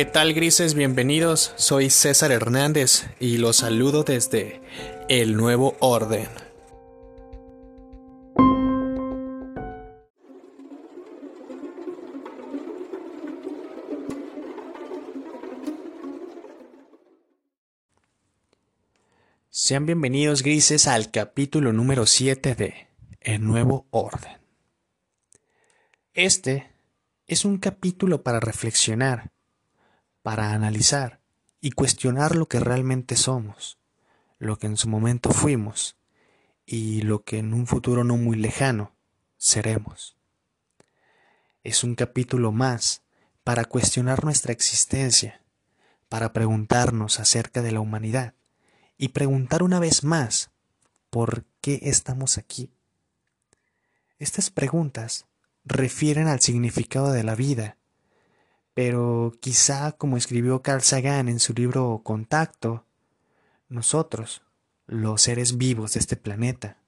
¿Qué tal grises? Bienvenidos, soy César Hernández y los saludo desde El Nuevo Orden. Sean bienvenidos grises al capítulo número 7 de El Nuevo Orden. Este es un capítulo para reflexionar para analizar y cuestionar lo que realmente somos, lo que en su momento fuimos y lo que en un futuro no muy lejano seremos. Es un capítulo más para cuestionar nuestra existencia, para preguntarnos acerca de la humanidad y preguntar una vez más por qué estamos aquí. Estas preguntas refieren al significado de la vida pero quizá, como escribió Carl Sagan en su libro Contacto, nosotros, los seres vivos de este planeta,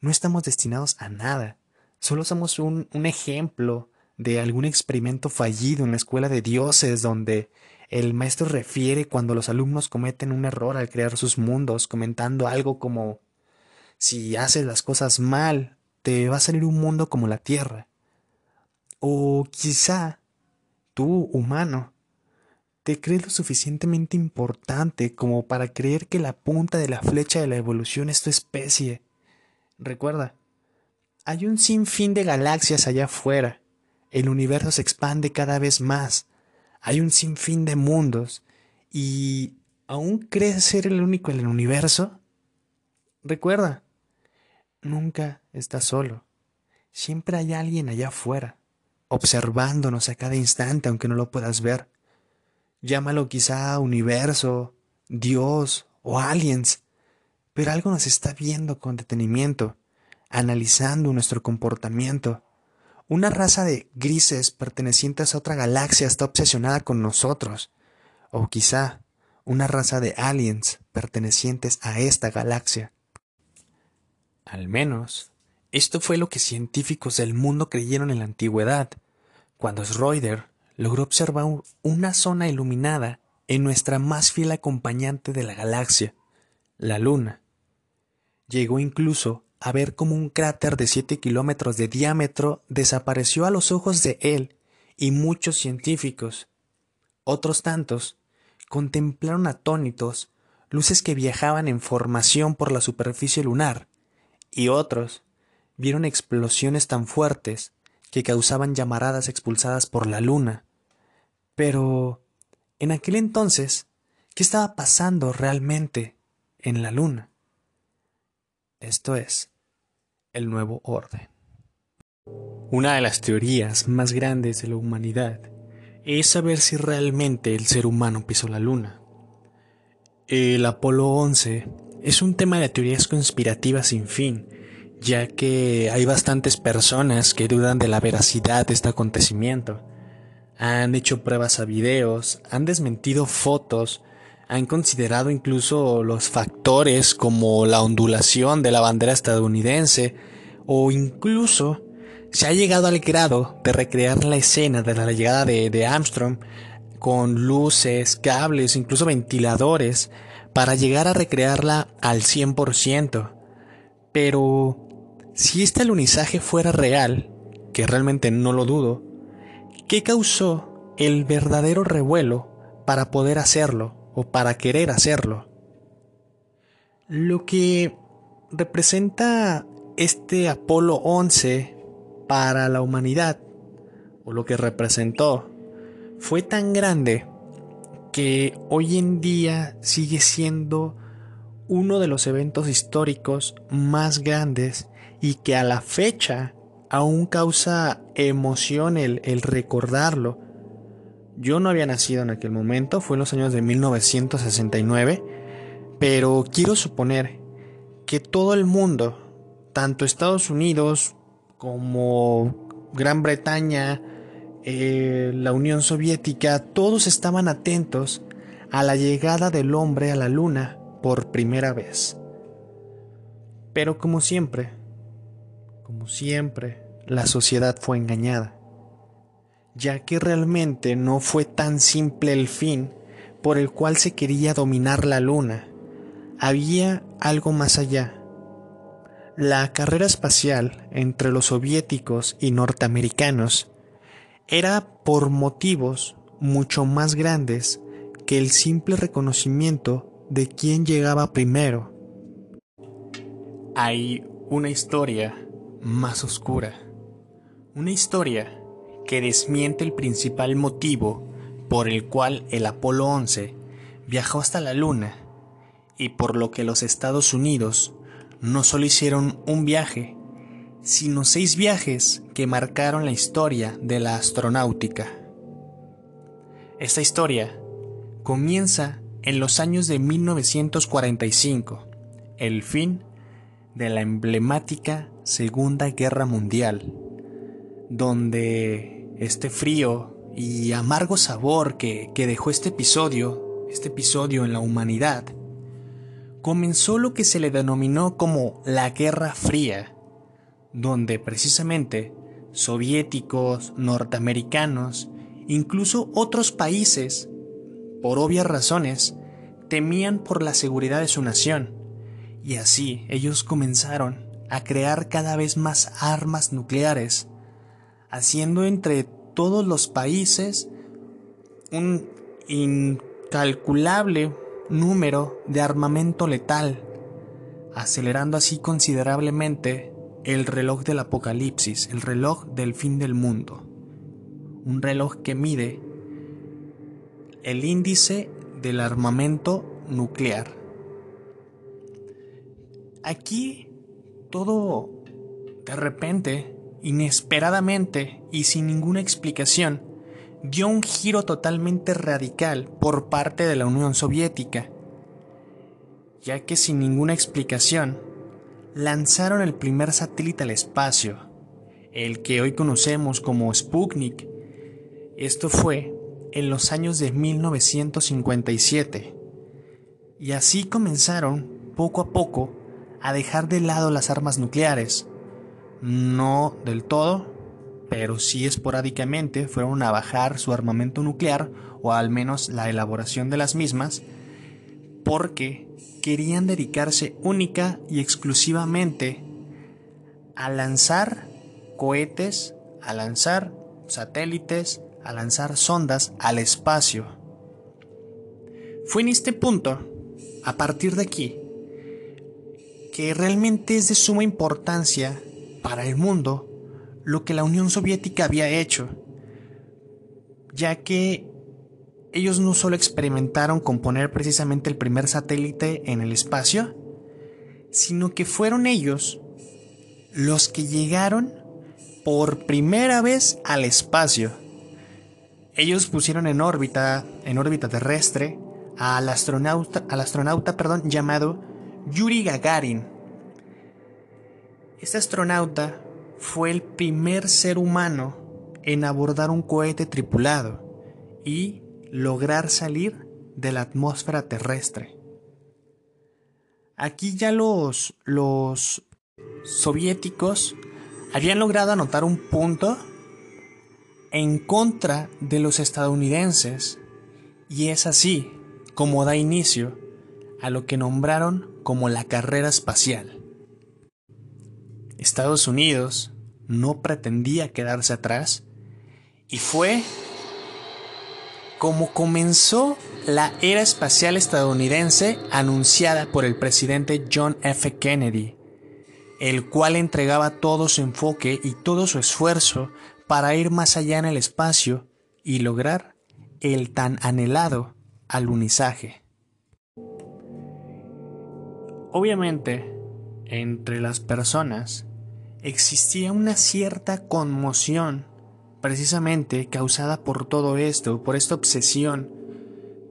no estamos destinados a nada. Solo somos un, un ejemplo de algún experimento fallido en la escuela de dioses donde el maestro refiere cuando los alumnos cometen un error al crear sus mundos, comentando algo como si haces las cosas mal, te va a salir un mundo como la Tierra. O quizá tú, humano, te crees lo suficientemente importante como para creer que la punta de la flecha de la evolución es tu especie. Recuerda, hay un sinfín de galaxias allá afuera. El universo se expande cada vez más. Hay un sinfín de mundos. ¿Y aún crees ser el único en el universo? Recuerda, nunca estás solo. Siempre hay alguien allá afuera observándonos a cada instante aunque no lo puedas ver. Llámalo quizá universo, Dios o aliens, pero algo nos está viendo con detenimiento, analizando nuestro comportamiento. Una raza de grises pertenecientes a otra galaxia está obsesionada con nosotros, o quizá una raza de aliens pertenecientes a esta galaxia. Al menos, esto fue lo que científicos del mundo creyeron en la antigüedad, cuando Schroeder logró observar una zona iluminada en nuestra más fiel acompañante de la galaxia, la Luna. Llegó incluso a ver cómo un cráter de siete kilómetros de diámetro desapareció a los ojos de él y muchos científicos. Otros tantos contemplaron atónitos luces que viajaban en formación por la superficie lunar, y otros vieron explosiones tan fuertes que causaban llamaradas expulsadas por la luna. Pero, en aquel entonces, ¿qué estaba pasando realmente en la luna? Esto es, el nuevo orden. Una de las teorías más grandes de la humanidad es saber si realmente el ser humano pisó la luna. El Apolo 11 es un tema de teorías conspirativas sin fin ya que hay bastantes personas que dudan de la veracidad de este acontecimiento. Han hecho pruebas a videos, han desmentido fotos, han considerado incluso los factores como la ondulación de la bandera estadounidense o incluso se ha llegado al grado de recrear la escena de la llegada de, de Armstrong con luces, cables, incluso ventiladores para llegar a recrearla al 100%. Pero si este alunizaje fuera real, que realmente no lo dudo, ¿qué causó el verdadero revuelo para poder hacerlo o para querer hacerlo? Lo que representa este Apolo 11 para la humanidad, o lo que representó, fue tan grande que hoy en día sigue siendo uno de los eventos históricos más grandes y que a la fecha aún causa emoción el, recordarlo. Yo no había nacido en aquel momento, fue en los años de 1969, pero quiero suponer que todo el mundo, tanto Estados Unidos como Gran Bretaña, eh, la Unión Soviética, todos estaban atentos a la llegada del hombre a la luna por primera vez. Pero como siempre, como siempre, la sociedad fue engañada. ya que realmente no fue tan simple el fin por el cual se quería dominar la luna. Había algo más allá. La carrera espacial entre los soviéticos y norteamericanos era por motivos mucho más grandes que el simple reconocimiento de quién llegaba primero. Hay una historia más oscura, una historia que desmiente el principal motivo por el cual el Apolo 11 viajó hasta la Luna y por lo que los Estados Unidos no solo hicieron un viaje, sino seis viajes que marcaron la historia de la astronáutica. Esta historia comienza en los años de 1945, el fin de la emblemática Segunda Guerra Mundial, donde este frío y amargo sabor que, que dejó este episodio, este episodio en la humanidad, comenzó lo que se le denominó como la Guerra Fría, donde precisamente soviéticos, norteamericanos, incluso otros países, por obvias razones, temían por la seguridad de su nación, y así ellos comenzaron a crear cada vez más armas nucleares, haciendo entre todos los países un incalculable número de armamento letal, acelerando así considerablemente el reloj del apocalipsis, el reloj del fin del mundo. Un reloj que mide el índice del armamento nuclear. Aquí todo de repente, inesperadamente y sin ninguna explicación, dio un giro totalmente radical por parte de la Unión Soviética, ya que sin ninguna explicación lanzaron el primer satélite al espacio, el que hoy conocemos como Sputnik. Esto fue en los años de 1957. Y así comenzaron, poco a poco, a dejar de lado las armas nucleares. No del todo, pero sí esporádicamente fueron a bajar su armamento nuclear o al menos la elaboración de las mismas porque querían dedicarse única y exclusivamente a lanzar cohetes, a lanzar satélites, a lanzar sondas al espacio. Fue en este punto, a partir de aquí, que realmente es de suma importancia para el mundo lo que la Unión Soviética había hecho, ya que ellos no solo experimentaron con poner precisamente el primer satélite en el espacio, sino que fueron ellos los que llegaron por primera vez al espacio. Ellos pusieron en órbita, en órbita terrestre, al astronauta, al astronauta perdón, llamado Yuri Gagarin. Este astronauta fue el primer ser humano en abordar un cohete tripulado y lograr salir de la atmósfera terrestre. Aquí ya los, los soviéticos habían logrado anotar un punto en contra de los estadounidenses y es así como da inicio a lo que nombraron como la carrera espacial. Estados Unidos no pretendía quedarse atrás y fue como comenzó la era espacial estadounidense anunciada por el presidente John F. Kennedy, el cual entregaba todo su enfoque y todo su esfuerzo para ir más allá en el espacio y lograr el tan anhelado alunizaje. Obviamente, entre las personas existía una cierta conmoción, precisamente causada por todo esto, por esta obsesión,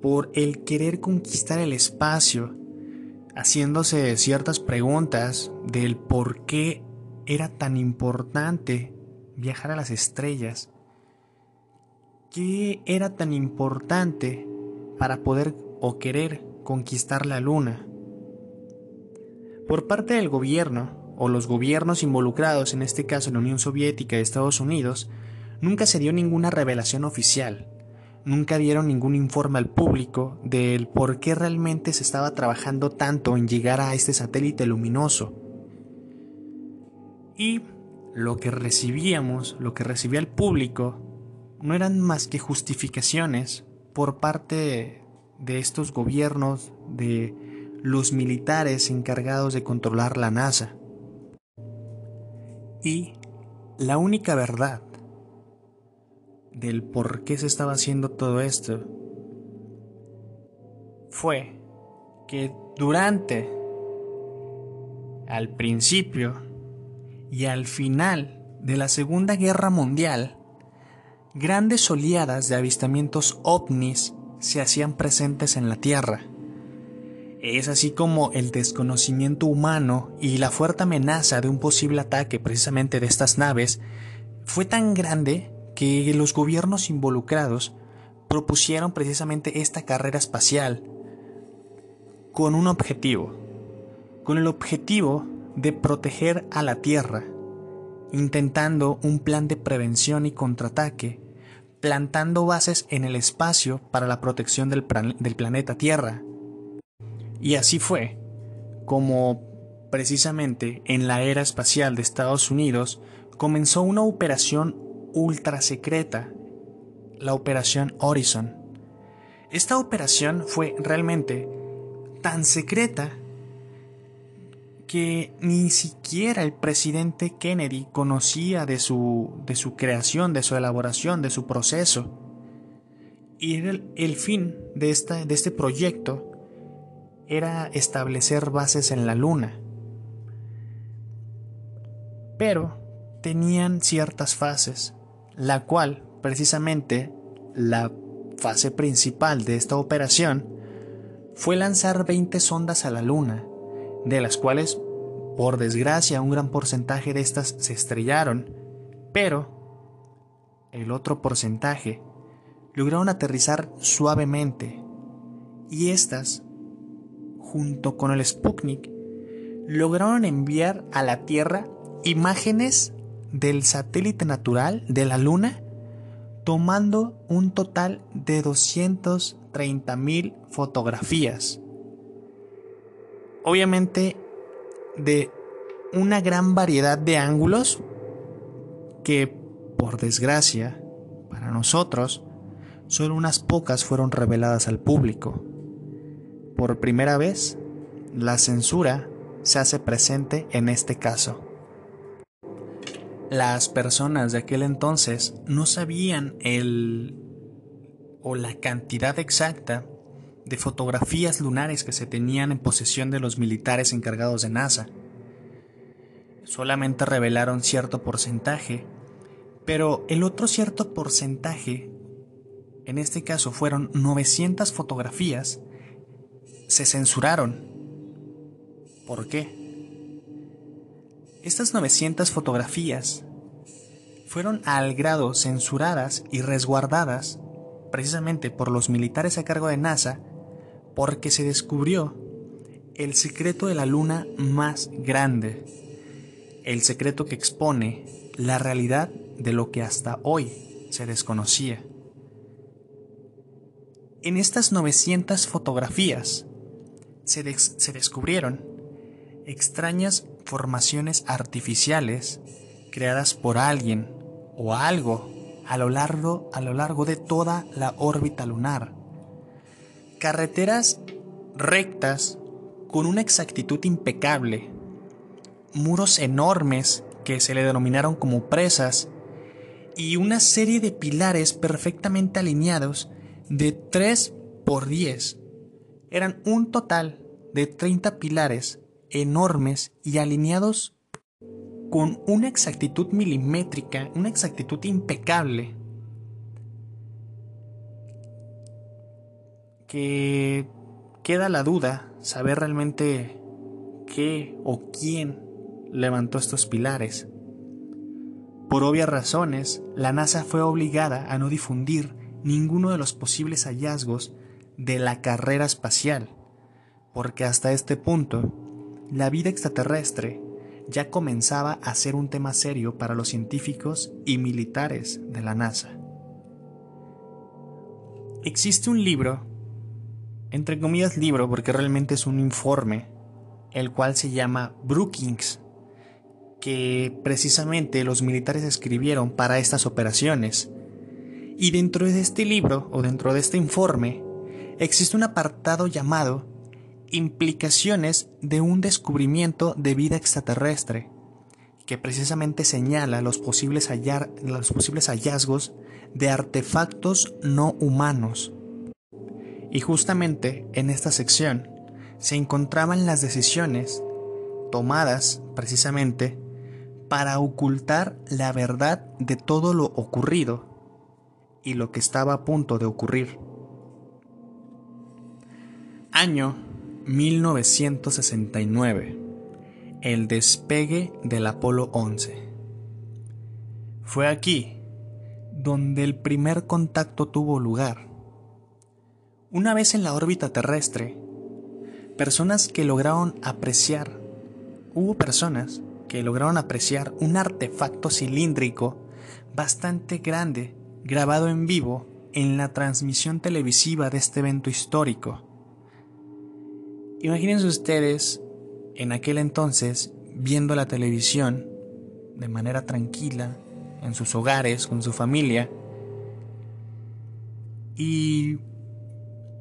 por el querer conquistar el espacio, haciéndose ciertas preguntas del por qué era tan importante viajar a las estrellas, qué era tan importante para poder o querer conquistar la luna. Por parte del gobierno, o los gobiernos involucrados, en este caso la Unión Soviética y Estados Unidos, nunca se dio ninguna revelación oficial, nunca dieron ningún informe al público del por qué realmente se estaba trabajando tanto en llegar a este satélite luminoso. Y lo que recibíamos, lo que recibía el público, no eran más que justificaciones por parte de estos gobiernos, de los militares encargados de controlar la NASA. Y la única verdad del por qué se estaba haciendo todo esto fue que durante, al principio y al final de la Segunda Guerra Mundial, grandes oleadas de avistamientos ovnis se hacían presentes en la Tierra. Es así como el desconocimiento humano y la fuerte amenaza de un posible ataque precisamente de estas naves fue tan grande que los gobiernos involucrados propusieron precisamente esta carrera espacial con un objetivo, con el objetivo de proteger a la Tierra, intentando un plan de prevención y contraataque, plantando bases en el espacio para la protección del, planeta Tierra. Y así fue como precisamente en la era espacial de Estados Unidos comenzó una operación ultra secreta, la Operación Horizon. Esta operación fue realmente tan secreta que ni siquiera el presidente Kennedy conocía de su, de su creación, de su elaboración, de su proceso. Y el, el fin de, esta, de este proyecto era establecer bases en la Luna. Pero tenían ciertas fases la cual precisamente la fase principal de esta operación fue lanzar 20 sondas a la Luna, de las cuales, por desgracia, un gran porcentaje de estas se estrellaron, pero el otro porcentaje lograron aterrizar suavemente, y estas, junto con el Sputnik, lograron enviar a la Tierra imágenes del satélite natural de la Luna, tomando un total de 230.000 fotografías. Obviamente de una gran variedad de ángulos que, por desgracia, para nosotros, solo unas pocas fueron reveladas al público. Por primera vez, la censura se hace presente en este caso. Las personas de aquel entonces no sabían el o la cantidad exacta de fotografías lunares que se tenían en posesión de los militares encargados de NASA. Solamente revelaron cierto porcentaje, pero el otro cierto porcentaje, en este caso fueron 900 fotografías, se censuraron. ¿Por qué? Estas 900 fotografías fueron al grado censuradas y resguardadas precisamente por los militares a cargo de NASA porque se descubrió el secreto de la luna más grande, el secreto que expone la realidad de lo que hasta hoy se desconocía. En estas 900 fotografías se, descubrieron extrañas formaciones artificiales creadas por alguien o algo a lo largo, a lo largo de toda la órbita lunar. Carreteras rectas con una exactitud impecable. Muros enormes que se le denominaron como presas y una serie de pilares perfectamente alineados de 3 por 10. Eran un total de 30 pilares enormes y alineados con una exactitud milimétrica, una exactitud impecable, que queda la duda saber realmente qué o quién levantó estos pilares. Por obvias razones, la NASA fue obligada a no difundir ninguno de los posibles hallazgos de la carrera espacial, porque hasta este punto la vida extraterrestre ya comenzaba a ser un tema serio para los científicos y militares de la NASA. Existe un libro, entre comillas libro porque realmente es un informe, el cual se llama Brookings, que precisamente los militares escribieron para estas operaciones. Y dentro de este libro, o dentro de este informe, existe un apartado llamado Implicaciones de un descubrimiento de vida extraterrestre, que precisamente señala los posibles, los posibles hallazgos de artefactos no humanos. Y justamente en esta sección se encontraban las decisiones tomadas precisamente para ocultar la verdad de todo lo ocurrido y lo que estaba a punto de ocurrir. Año 1969. El despegue del Apolo 11. Fue aquí donde el primer contacto tuvo lugar. Una vez en la órbita terrestre, personas que lograron apreciar, hubo personas que lograron apreciar un artefacto cilíndrico bastante grande grabado en vivo en la transmisión televisiva de este evento histórico. Imagínense ustedes en aquel entonces viendo la televisión de manera tranquila en sus hogares con su familia y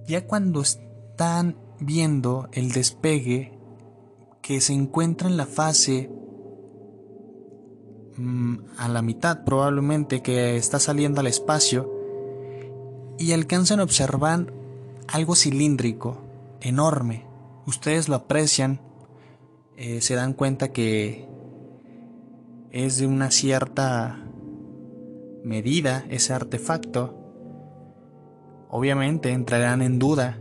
ya cuando están viendo el despegue que se encuentra en la fase Mm, a la mitad probablemente que está saliendo al espacio y alcanzan a observar algo cilíndrico, enorme. Ustedes lo aprecian, eh, se dan cuenta que es de una cierta medida ese artefacto. Obviamente entrarán en duda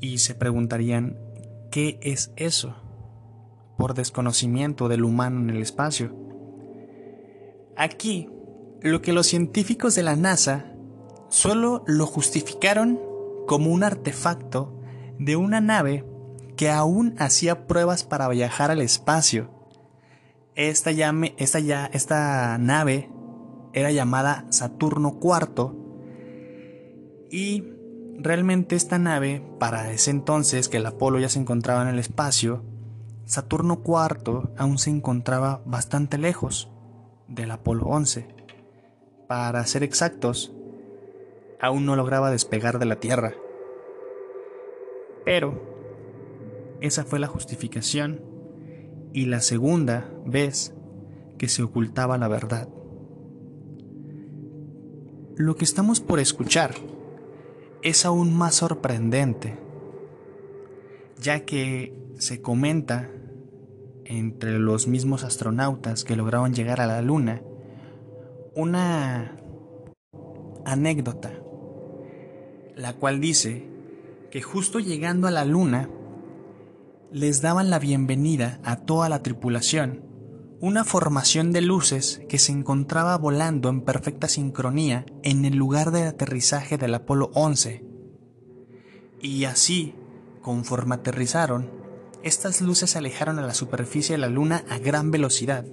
y se preguntarían, ¿qué es eso? por desconocimiento del humano en el espacio. Aquí, lo que los científicos de la NASA solo lo justificaron como un artefacto de una nave que aún hacía pruebas para viajar al espacio. Esta, esta, ya, esta nave era llamada Saturno IV y realmente esta nave, para ese entonces que el Apolo ya se encontraba en el espacio, Saturno IV aún se encontraba bastante lejos del Apolo 11. Para ser exactos, aún no lograba despegar de la Tierra. Pero esa fue la justificación y la segunda vez que se ocultaba la verdad. Lo que estamos por escuchar es aún más sorprendente, ya que se comenta entre los mismos astronautas que lograron llegar a la Luna una anécdota, la cual dice que justo llegando a la Luna les daban la bienvenida a toda la tripulación una formación de luces que se encontraba volando en perfecta sincronía en el lugar de aterrizaje del Apolo 11. Y así, conforme aterrizaron, estas luces se alejaron a la superficie de la Luna a gran velocidad.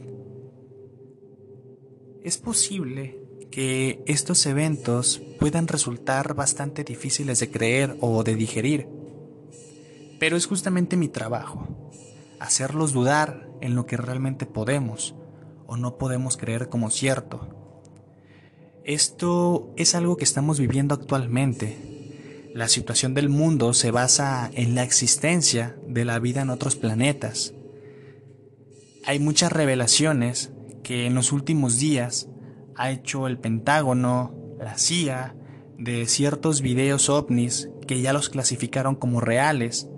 Es posible que estos eventos puedan resultar bastante difíciles de creer o de digerir, pero es justamente mi trabajo, hacerlos dudar en lo que realmente podemos o no podemos creer como cierto. Esto es algo que estamos viviendo actualmente la situación del mundo se basa en la existencia de la vida en otros planetas. Hay muchas revelaciones que en los últimos días ha hecho el Pentágono, la CIA, de ciertos videos ovnis que ya los clasificaron como reales,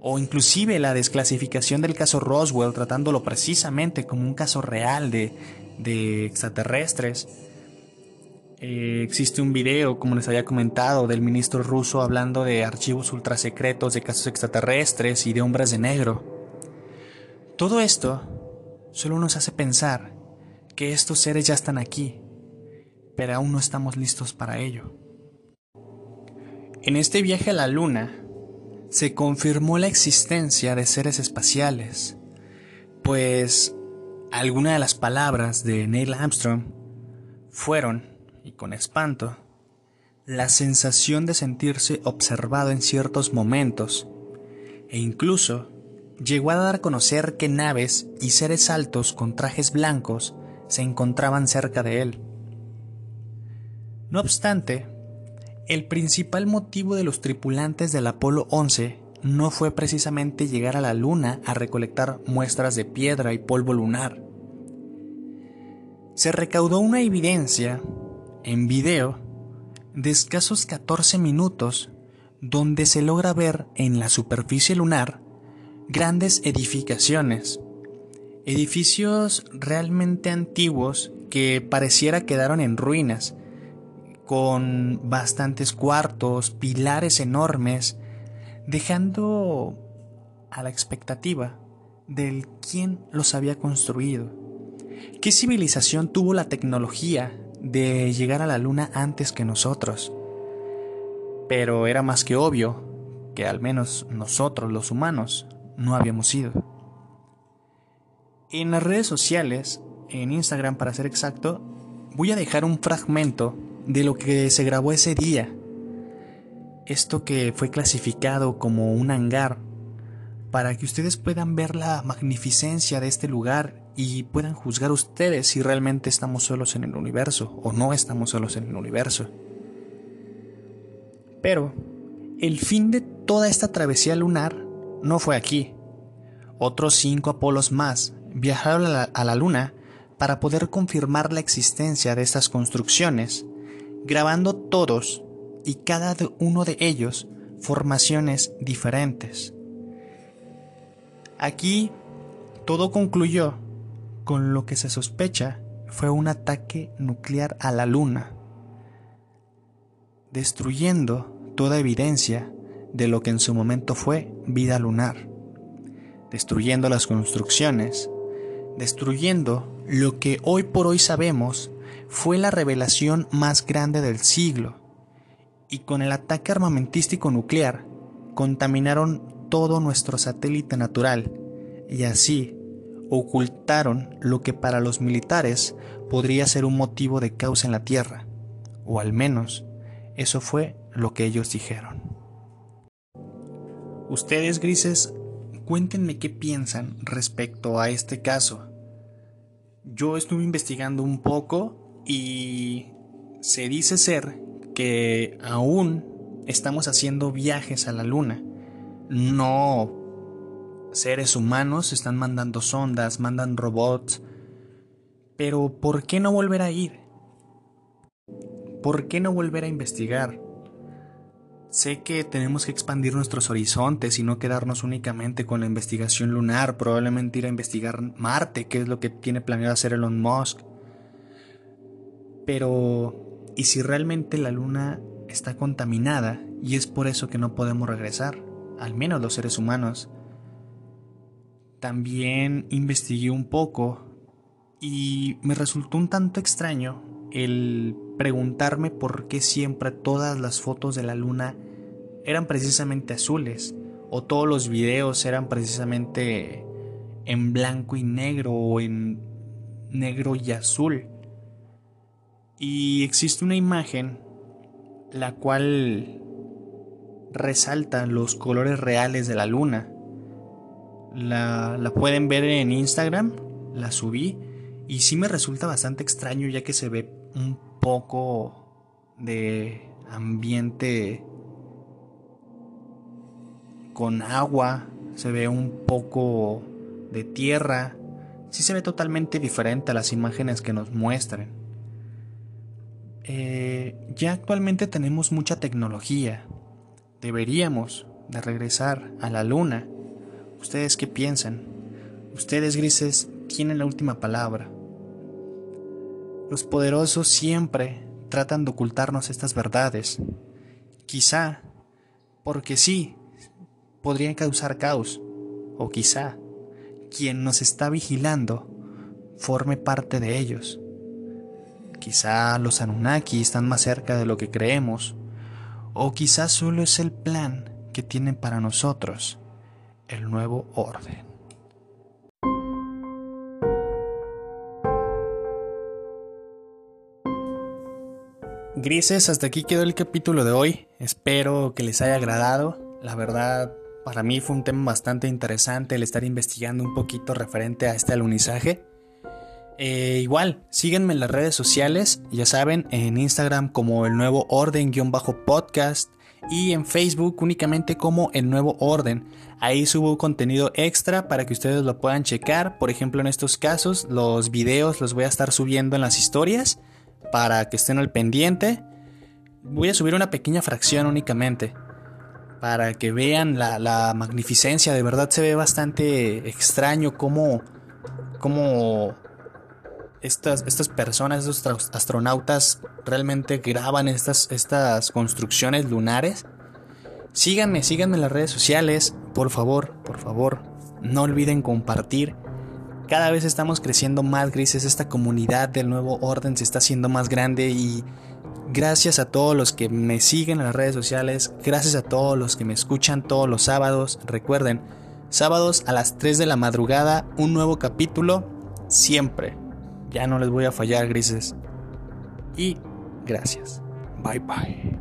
o inclusive la desclasificación del caso Roswell tratándolo precisamente como un caso real de, de extraterrestres eh, existe un video, como les había comentado, del ministro ruso hablando de archivos ultrasecretos de casos extraterrestres y de hombres de negro. Todo esto solo nos hace pensar que estos seres ya están aquí, pero aún no estamos listos para ello. En este viaje a la Luna, se confirmó la existencia de seres espaciales, Pues algunas de las palabras de Neil Armstrong fueron, y con espanto, la sensación de sentirse observado en ciertos momentos, e incluso llegó a dar a conocer que naves y seres altos con trajes blancos se encontraban cerca de él. No obstante, el principal motivo de los tripulantes del Apolo 11 no fue precisamente llegar a la Luna a recolectar muestras de piedra y polvo lunar. Se recaudó una evidencia en video de escasos 14 minutos donde se logra ver en la superficie lunar grandes edificaciones, edificios realmente antiguos que pareciera quedaron en ruinas, con bastantes cuartos, pilares enormes, dejando a la expectativa del quién los había construido. ¿Qué civilización tuvo la tecnología de llegar a la luna antes que nosotros? Pero era más que obvio que al menos nosotros los humanos no habíamos ido. En las redes sociales, en Instagram para ser exacto, voy a dejar un fragmento de lo que se grabó ese día. Esto que fue clasificado como un hangar, para que ustedes puedan ver la magnificencia de este lugar y puedan juzgar ustedes si realmente estamos solos en el universo o no estamos solos en el universo. Pero el fin de toda esta travesía lunar no fue aquí. Otros cinco Apolos más viajaron a la, Luna para poder confirmar la existencia de estas construcciones grabando todos y cada uno de ellos formaciones diferentes. Aquí todo concluyó con lo que se sospecha fue un ataque nuclear a la Luna, destruyendo toda evidencia de lo que en su momento fue vida lunar, destruyendo las construcciones, destruyendo lo que hoy por hoy sabemos fue la revelación más grande del siglo, y con el ataque armamentístico nuclear contaminaron todo nuestro satélite natural, y así ocultaron lo que para los militares podría ser un motivo de causa en la Tierra, o al menos eso fue lo que ellos dijeron. Ustedes, grises, cuéntenme qué piensan respecto a este caso. Yo estuve investigando un poco y se dice ser que aún estamos haciendo viajes a la luna. No seres humanos están mandando sondas, mandan robots. Pero ¿por qué no volver a ir? ¿Por qué no volver a investigar? Sé que tenemos que expandir nuestros horizontes y no quedarnos únicamente con la investigación lunar, probablemente ir a investigar Marte, que es lo que tiene planeado hacer Elon Musk. Pero, ¿y si realmente la luna está contaminada y es por eso que no podemos regresar? Al menos los seres humanos. También investigué un poco y me resultó un tanto extraño el preguntarme por qué siempre todas las fotos de la luna eran precisamente azules o todos los videos eran precisamente en blanco y negro o en negro y azul. Y existe una imagen la cual resalta los colores reales de la luna. La, la, pueden ver en Instagram, la subí y sí me resulta bastante extraño ya que se ve un poco de ambiente con agua, se ve un poco de tierra, sí se ve totalmente diferente a las imágenes que nos muestran. Eh, ya actualmente tenemos mucha tecnología. Deberíamos de regresar a la luna. ¿Ustedes qué piensan? Ustedes grises tienen la última palabra. Los poderosos siempre tratan de ocultarnos estas verdades. Quizá, porque sí, podrían causar caos. O quizá, quien nos está vigilando forme parte de ellos. Quizá los Anunnaki están más cerca de lo que creemos, o quizá solo es el plan que tienen para nosotros el nuevo orden. Grises, hasta aquí quedó el capítulo de hoy. Espero que les haya agradado. La verdad, para mí fue un tema bastante interesante el estar investigando un poquito referente a este alunizaje. Eh, igual, síganme en las redes sociales, ya saben, en Instagram como el nuevo orden-podcast y en Facebook únicamente como el nuevo orden. Ahí subo contenido extra para que ustedes lo puedan checar. Por ejemplo, en estos casos, los videos los voy a estar subiendo en las historias para que estén al pendiente. Voy a subir una pequeña fracción únicamente para que vean la, magnificencia. De verdad se ve bastante extraño cómo, cómo estas, estas personas, estos astronautas realmente graban estas, estas construcciones lunares. Síganme, síganme en las redes sociales, por favor, por favor. No olviden compartir. Cada vez estamos creciendo más grises, esta comunidad del nuevo orden se está haciendo más grande y gracias a todos los que me siguen en las redes sociales, gracias a todos los que me escuchan todos los sábados. Recuerden, sábados a las 3 de la madrugada, un nuevo capítulo, siempre. Ya no les voy a fallar, grises. Y gracias. Bye bye.